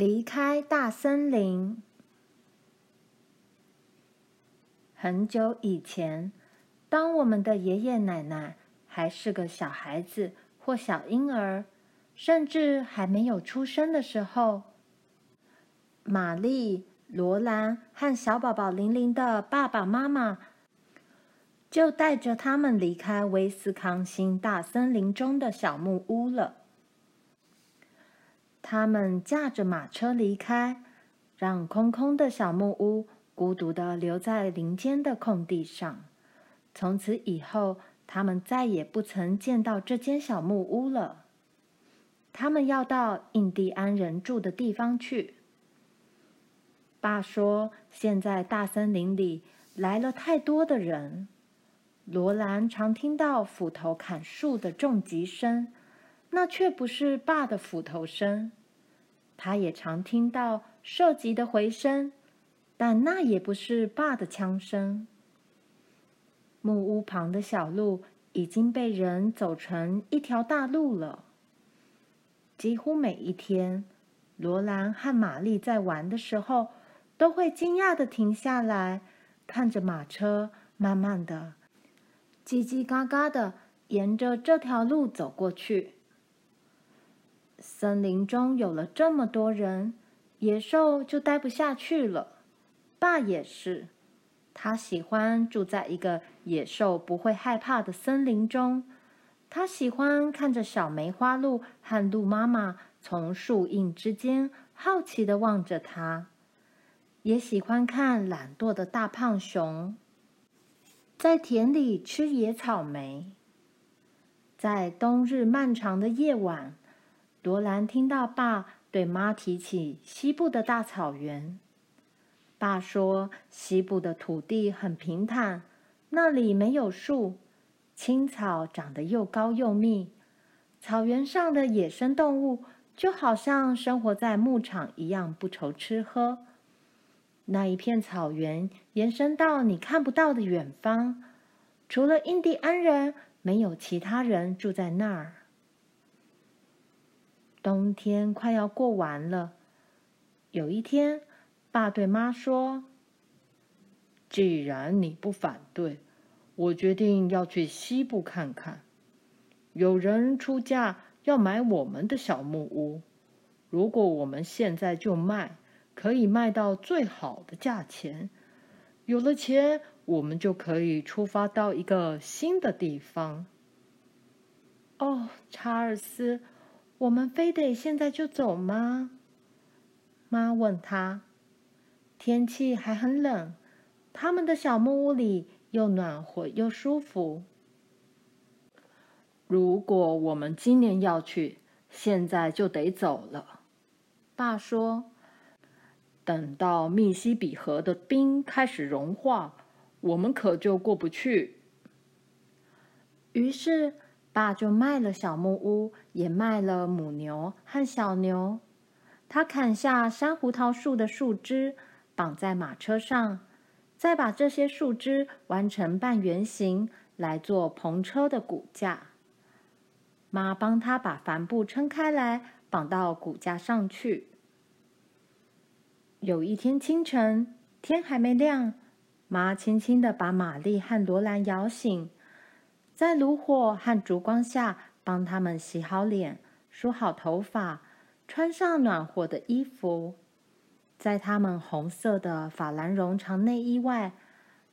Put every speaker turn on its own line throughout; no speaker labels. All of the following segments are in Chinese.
离开大森林。很久以前，当我们的爷爷奶奶还是个小孩子或小婴儿，甚至还没有出生的时候，玛丽、罗兰和小宝宝玲玲的爸爸妈妈就带着他们离开威斯康星大森林中的小木屋了。他们驾着马车离开，让空空的小木屋孤独地留在林间的空地上。从此以后，他们再也不曾见到这间小木屋了。他们要到印第安人住的地方去。爸说：“现在大森林里来了太多的人。”罗兰常听到斧头砍树的重击声，那却不是爸的斧头声。他也常听到射击的回声，但那也不是爸的枪声。木屋旁的小路已经被人走成一条大路了。几乎每一天，罗兰和玛丽在玩的时候，都会惊讶的停下来，看着马车慢慢的、叽叽嘎嘎的沿着这条路走过去。森林中有了这么多人，野兽就待不下去了。爸也是，他喜欢住在一个野兽不会害怕的森林中。他喜欢看着小梅花鹿和鹿妈妈从树荫之间好奇地望着他，也喜欢看懒惰的大胖熊在田里吃野草莓。在冬日漫长的夜晚。罗兰听到爸对妈提起西部的大草原。爸说：“西部的土地很平坦，那里没有树，青草长得又高又密。草原上的野生动物就好像生活在牧场一样，不愁吃喝。那一片草原延伸到你看不到的远方，除了印第安人，没有其他人住在那儿。”冬天快要过完了，有一天，爸对妈说：“既然你不反对，我决定要去西部看看。有人出价要买我们的小木屋，如果我们现在就卖，可以卖到最好的价钱。有了钱，我们就可以出发到一个新的地方。”哦，查尔斯。我们非得现在就走吗？妈问他。天气还很冷，他们的小木屋里又暖和又舒服。如果我们今年要去，现在就得走了。爸说：“等到密西比河的冰开始融化，我们可就过不去。”于是。爸就卖了小木屋，也卖了母牛和小牛。他砍下山胡桃树的树枝，绑在马车上，再把这些树枝弯成半圆形，来做篷车的骨架。妈帮他把帆布撑开来，绑到骨架上去。有一天清晨，天还没亮，妈轻轻的把玛丽和罗兰摇醒。在炉火和烛光下，帮他们洗好脸、梳好头发，穿上暖和的衣服。在他们红色的法兰绒长内衣外，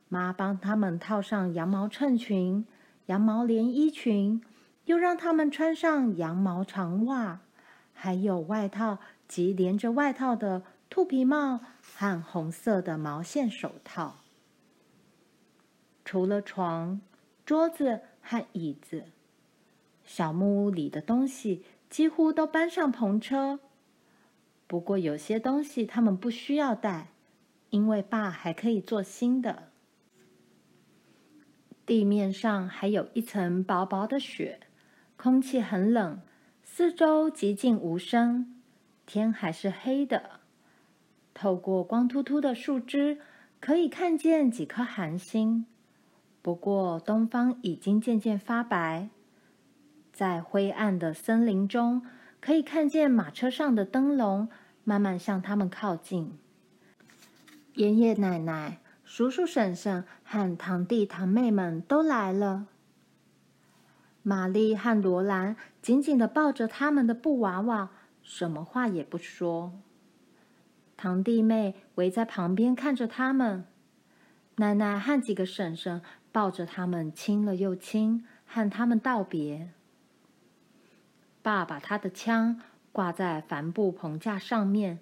妈帮他们套上羊毛衬裙、羊毛连衣裙，又让他们穿上羊毛长袜，还有外套及连着外套的兔皮帽和红色的毛线手套。除了床、桌子。和椅子，小木屋里的东西几乎都搬上篷车。不过有些东西他们不需要带，因为爸还可以做新的。地面上还有一层薄薄的雪，空气很冷，四周寂静无声，天还是黑的。透过光秃秃的树枝，可以看见几颗寒星。不过，东方已经渐渐发白，在灰暗的森林中，可以看见马车上的灯笼慢慢向他们靠近。爷爷奶奶、叔叔婶婶和堂弟堂妹们都来了。玛丽和罗兰紧紧地抱着他们的布娃娃，什么话也不说。堂弟妹围在旁边看着他们。奶奶和几个婶婶抱着他们亲了又亲，和他们道别。爸把他的枪挂在帆布棚架上面。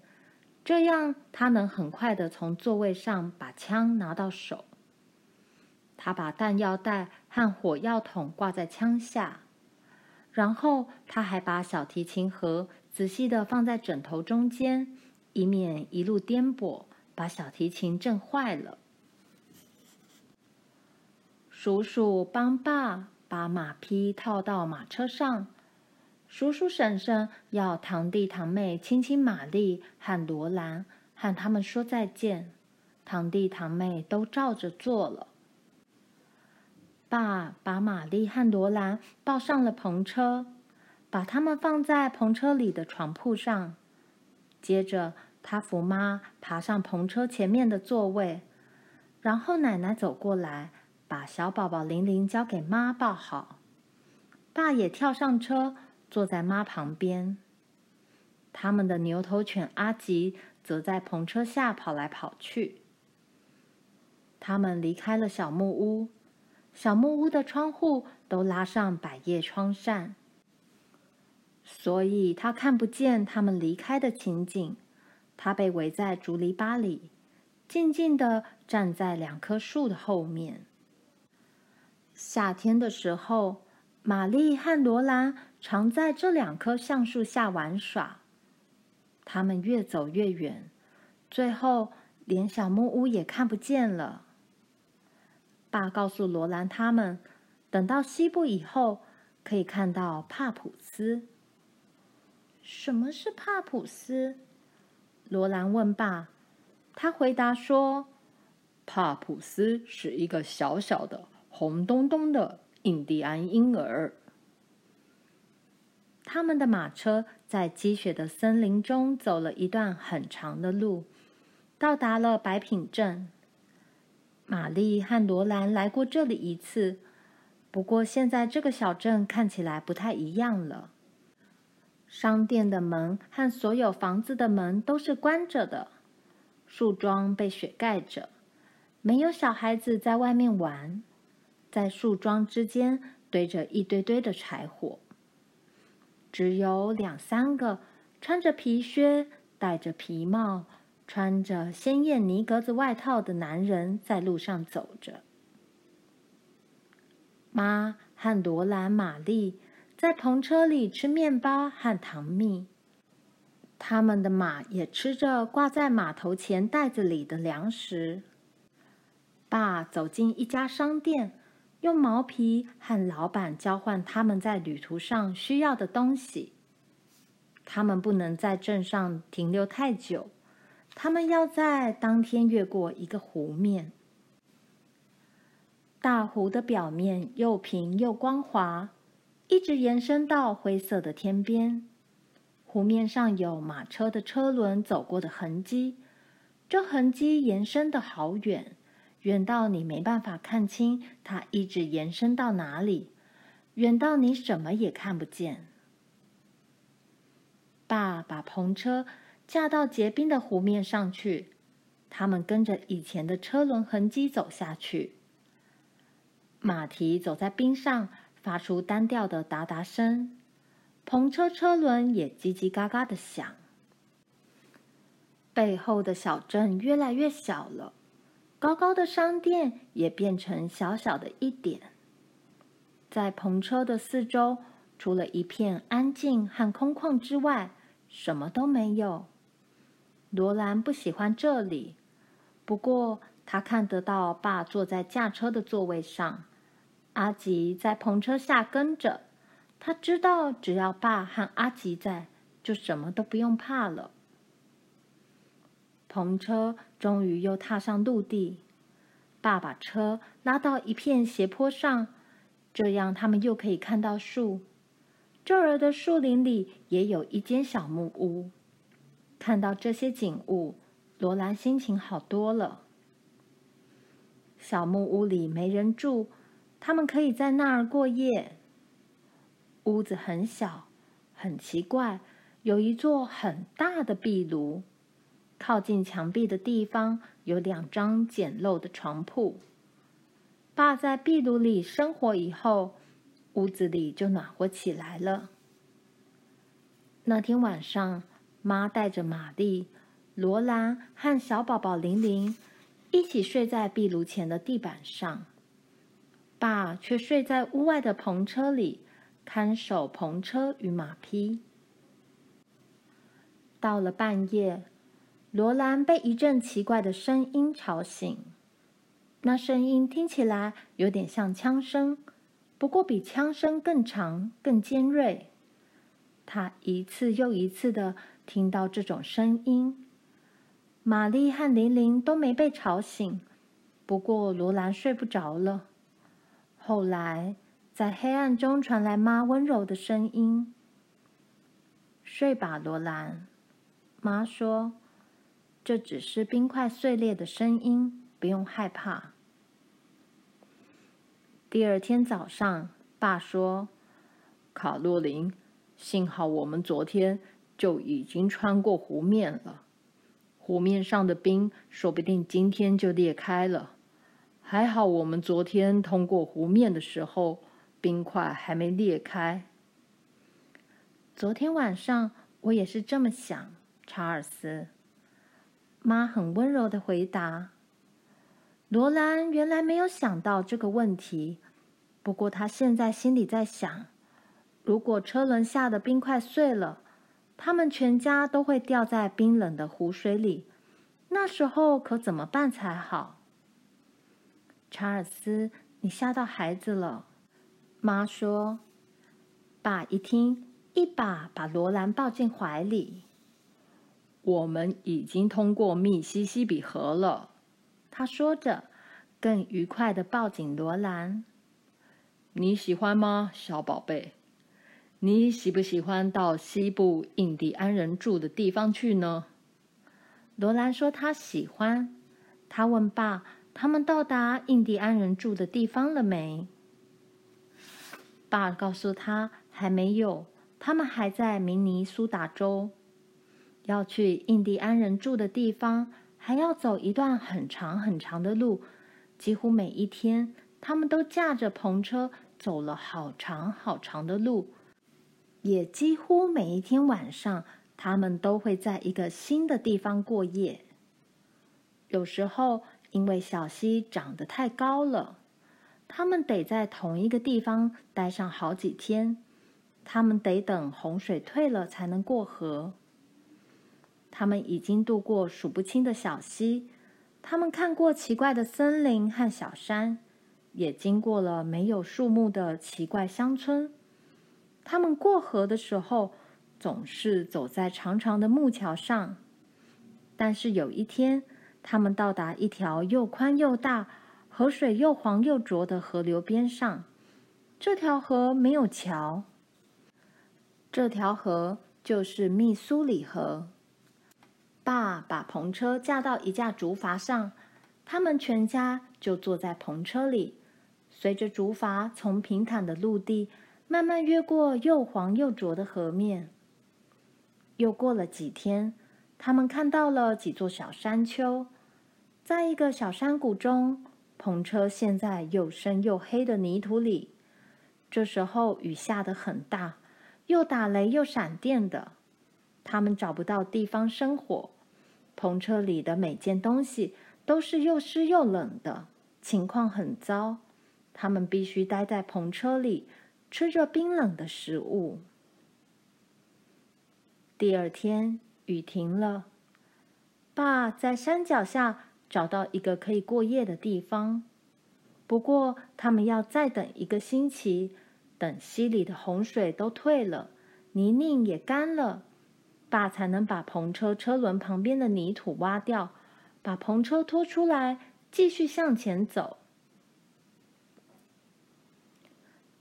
这样，他能很快地从座位上把枪拿到手。他把弹药袋和火药桶挂在枪下，然后他还把小提琴盒仔细地放在枕头中间，以免一路颠簸把小提琴震坏了。叔叔帮爸把马匹套到马车上。叔叔婶婶要堂弟堂妹亲亲玛丽和罗兰，和他们说再见。堂弟堂妹都照着做了。爸把玛丽和罗兰抱上了篷车，把他们放在篷车里的床铺上。接着，他扶妈爬上篷车前面的座位，然后奶奶走过来，把小宝宝玲玲交给妈抱好。爸也跳上车。坐在妈旁边，他们的牛头犬阿吉则在篷车下跑来跑去。他们离开了小木屋，小木屋的窗户都拉上百叶窗扇，所以他看不见他们离开的情景。他被围在竹篱笆里，静静的站在两棵树的后面。夏天的时候，玛丽和罗兰。常在这两棵橡树下玩耍，他们越走越远，最后连小木屋也看不见了。爸告诉罗兰他们，等到西部以后，可以看到帕普斯。什么是帕普斯？罗兰问爸。他回答说：“帕普斯是一个小小的、红咚咚的印第安婴儿。”他们的马车在积雪的森林中走了一段很长的路，到达了白品镇。玛丽和罗兰来过这里一次，不过现在这个小镇看起来不太一样了。商店的门和所有房子的门都是关着的，树桩被雪盖着，没有小孩子在外面玩，在树桩之间堆着一堆堆的柴火。只有两三个穿着皮靴、戴着皮帽、穿着鲜艳呢格子外套的男人在路上走着。妈和罗兰、玛丽在篷车里吃面包和糖蜜，他们的马也吃着挂在马头前袋子里的粮食。爸走进一家商店。用毛皮和老板交换他们在旅途上需要的东西。他们不能在镇上停留太久，他们要在当天越过一个湖面。大湖的表面又平又光滑，一直延伸到灰色的天边。湖面上有马车的车轮走过的痕迹，这痕迹延伸的好远。远到你没办法看清它一直延伸到哪里，远到你什么也看不见。爸把篷车架到结冰的湖面上去，他们跟着以前的车轮痕迹走下去。马蹄走在冰上，发出单调的哒哒声，篷车车轮也叽叽嘎嘎的响。背后的小镇越来越小了。高高的商店也变成小小的一点，在篷车的四周，除了一片安静和空旷之外，什么都没有。罗兰不喜欢这里，不过他看得到爸坐在驾车的座位上，阿吉在篷车下跟着。他知道，只要爸和阿吉在，就什么都不用怕了。篷车终于又踏上陆地，爸把车拉到一片斜坡上，这样他们又可以看到树。这儿的树林里也有一间小木屋。看到这些景物，罗兰心情好多了。小木屋里没人住，他们可以在那儿过夜。屋子很小，很奇怪，有一座很大的壁炉，靠近墙壁的地方有两张简陋的床铺。爸在壁炉里生火以后，屋子里就暖和起来了。那天晚上，妈带着玛丽、罗兰和小宝宝玲玲一起睡在壁炉前的地板上，爸却睡在屋外的篷车里，看守篷车与马匹。到了半夜，罗兰被一阵奇怪的声音吵醒。那声音听起来有点像枪声，不过比枪声更长、更尖锐。他一次又一次的听到这种声音。玛丽和玲玲都没被吵醒，不过罗兰睡不着了。后来，在黑暗中传来妈温柔的声音：“睡吧，罗兰。”妈说：“这只是冰块碎裂的声音，不用害怕。”第二天早上，爸说：“卡洛琳，幸好我们昨天就已经穿过湖面了，湖面上的冰说不定今天就裂开了。还好我们昨天通过湖面的时候，冰块还没裂开。”昨天晚上我也是这么想，查尔斯。妈很温柔的回答。罗兰原来没有想到这个问题。不过，他现在心里在想：如果车轮下的冰块碎了，他们全家都会掉在冰冷的湖水里，那时候可怎么办才好？查尔斯，你吓到孩子了。妈说。爸一听，一把把罗兰抱进怀里。我们已经通过密西西比河了，他说着，更愉快地抱紧罗兰。你喜欢吗，小宝贝？你喜不喜欢到西部印第安人住的地方去呢？罗兰说他喜欢。他问爸：“他们到达印第安人住的地方了没？”爸告诉他：“还没有，他们还在明尼苏达州。要去印第安人住的地方，还要走一段很长很长的路，几乎每一天，他们都驾着篷车。”走了好长好长的路，也几乎每一天晚上，他们都会在一个新的地方过夜。有时候，因为小溪涨得太高了，他们得在同一个地方待上好几天。他们得等洪水退了才能过河。他们已经渡过数不清的小溪，他们看过奇怪的森林和小山。也经过了没有树木的奇怪乡村。他们过河的时候，总是走在长长的木桥上。但是有一天，他们到达一条又宽又大、河水又黄又浊的河流边上。这条河没有桥。这条河就是密苏里河。爸把篷车架到一架竹筏上，他们全家就坐在篷车里。随着竹筏从平坦的陆地慢慢越过又黄又浊的河面，又过了几天，他们看到了几座小山丘。在一个小山谷中，篷车陷在又深又黑的泥土里。这时候雨下得很大，又打雷又闪电的。他们找不到地方生火，篷车里的每件东西都是又湿又冷的，情况很糟。他们必须待在篷车里，吃着冰冷的食物。第二天，雨停了，爸在山脚下找到一个可以过夜的地方。不过，他们要再等一个星期，等溪里的洪水都退了，泥泞也干了，爸才能把篷车车轮旁边的泥土挖掉，把篷车拖出来，继续向前走。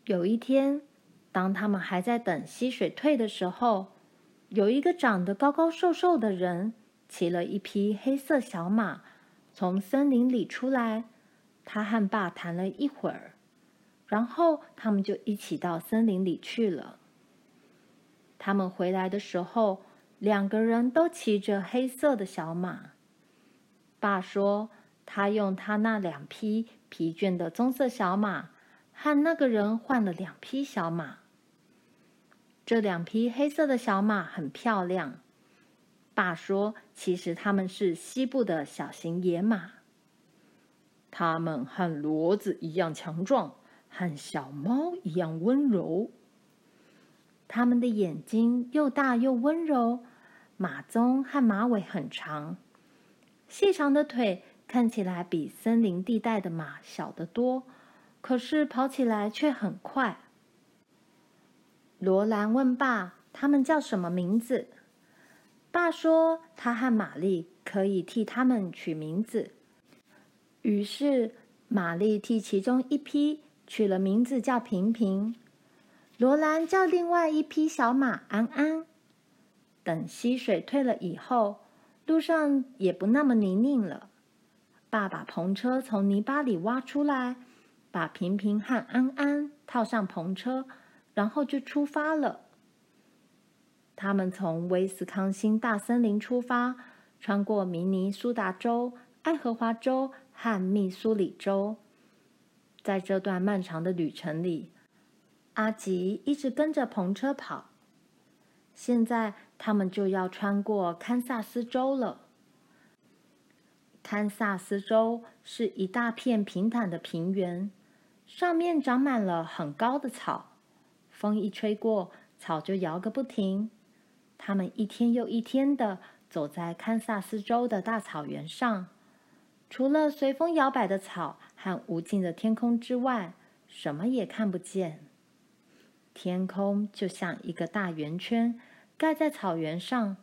有一天，当他们还在等溪水退的时候，有一个长得高高瘦瘦的人，骑了一匹黑色小马，从森林里出来。他和爸谈了一会儿，然后他们就一起到森林里去了。他们回来的时候，两个人都骑着黑色的小马。爸说，他用他那两匹疲倦的棕色小马，和那个人换了两匹小马。这两匹黑色的小马很漂亮。爸说，其实他们是西部的小型野马。它们和骡子一样强壮，和小猫一样温柔。它们的眼睛又大又温柔，马鬃和马尾很长，细长的腿看起来比森林地带的马小得多，可是跑起来却很快。罗兰问爸：“他们叫什么名字？”爸说：“他和玛丽可以替他们取名字。”于是，玛丽替其中一匹取了名字叫平平，罗兰叫另外一匹小马安安。等溪水退了以后，路上也不那么泥泞了。爸把篷车从泥巴里挖出来，把平平和安安套上篷车，然后就出发了。他们从威斯康星大森林出发，穿过明尼苏达州、爱荷华州。和密苏里州，在这段漫长的旅程里，阿吉一直跟着篷车跑。现在他们就要穿过堪萨斯州了。堪萨斯州是一大片平坦的平原，上面长满了很高的草，风一吹过，草就摇个不停。他们一天又一天的走在堪萨斯州的大草原上。除了随风摇摆的草和无尽的天空之外，什么也看不见。天空就像一个大圆圈，盖在草原上。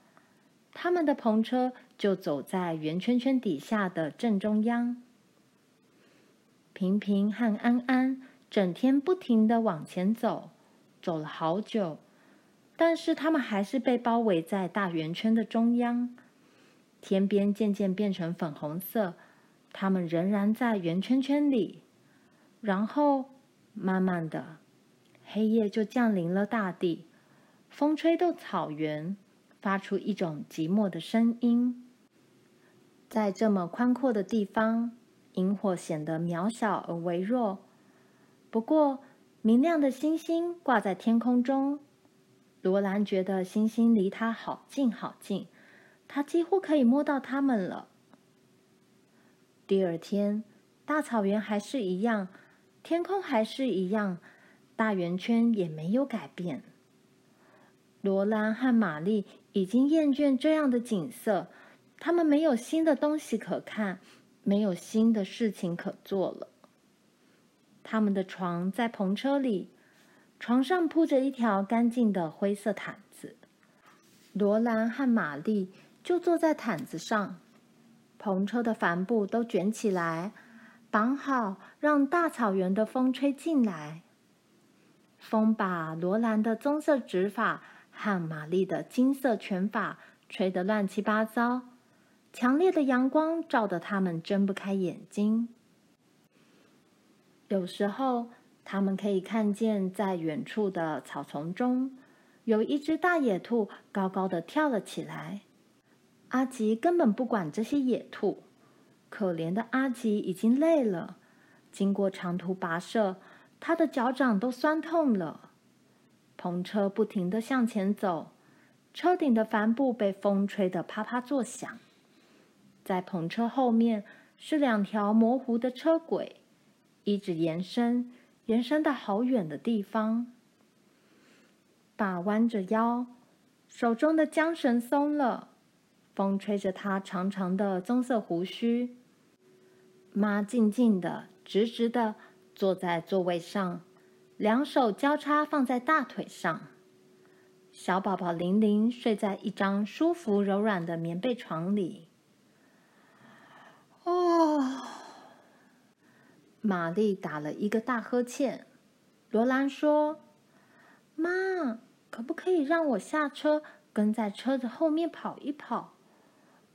他们的篷车就走在圆圈圈底下的正中央。平平和安安整天不停地往前走，走了好久，但是他们还是被包围在大圆圈的中央。天边渐渐变成粉红色。他们仍然在圆圈圈里，然后慢慢的，黑夜就降临了大地。风吹动草原，发出一种寂寞的声音。在这么宽阔的地方，萤火显得渺小而微弱。不过，明亮的星星挂在天空中。罗兰觉得星星离他好近好近，他几乎可以摸到它们了。第二天，大草原还是一样，天空还是一样，大圆圈也没有改变。罗兰和玛丽已经厌倦这样的景色，他们没有新的东西可看，没有新的事情可做了。他们的床在篷车里，床上铺着一条干净的灰色毯子。罗兰和玛丽就坐在毯子上。篷车的帆布都卷起来，绑好，让大草原的风吹进来。风把罗兰的棕色直发和玛丽的金色卷发吹得乱七八糟。强烈的阳光照得他们睁不开眼睛。有时候，他们可以看见在远处的草丛中，有一只大野兔高高的跳了起来。阿吉根本不管这些野兔，可怜的阿吉已经累了，经过长途跋涉，他的脚掌都酸痛了。篷车不停地向前走，车顶的帆布被风吹得啪啪作响。在篷车后面是两条模糊的车轨，一直延伸，延伸到好远的地方。爸弯着腰，手中的缰绳松了。风吹着他长长的棕色胡须。妈静静的、直直的坐在座位上，两手交叉放在大腿上。小宝宝玲玲睡在一张舒服柔软的棉被床里。哦，玛丽打了一个大呵欠。罗兰说：“妈，可不可以让我下车跟在车子后面跑一跑。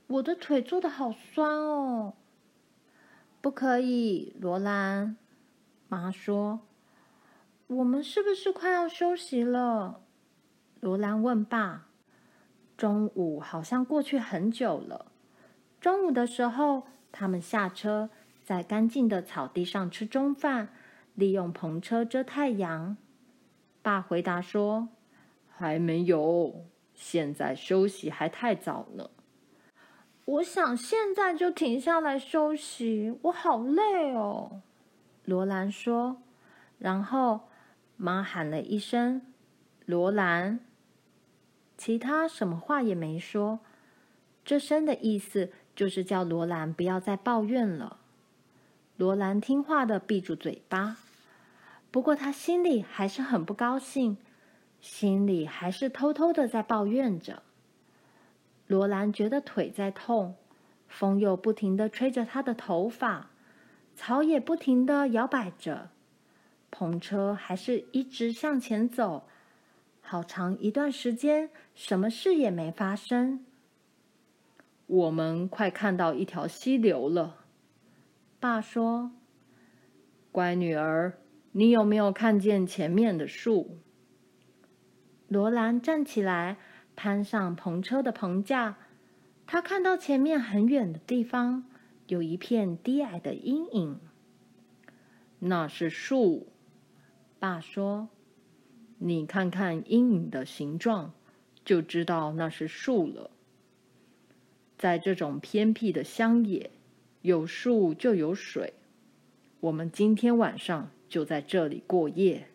我的腿坐得好酸哦。不可以，罗兰。妈说：“我们是不是快要休息了？”罗兰问爸。中午好像过去很久了。中午的时候，他们下车，在干净的草地上吃中饭，利用篷车遮太阳。爸回答说：“还没有，现在休息还太早呢。”我想现在就停下来休息，我好累哦。罗兰说，然后妈喊了一声：“罗兰。”其他什么话也没说。这声的意思就是叫罗兰不要再抱怨了。罗兰听话的闭住嘴巴，不过他心里还是很不高兴，心里还是偷偷的在抱怨着。罗兰觉得腿在痛，风又不停的吹着她的头发，草也不停地摇摆着，篷车还是一直向前走，好长一段时间，什么事也没发生。我们快看到一条溪流了，爸说：“乖女儿，你有没有看见前面的树？”罗兰站起来。攀上篷车的棚架，他看到前面很远的地方有一片低矮的阴影。那是树，爸说：“你看看阴影的形状，就知道那是树了。”在这种偏僻的乡野，有树就有水。我们今天晚上就在这里过夜。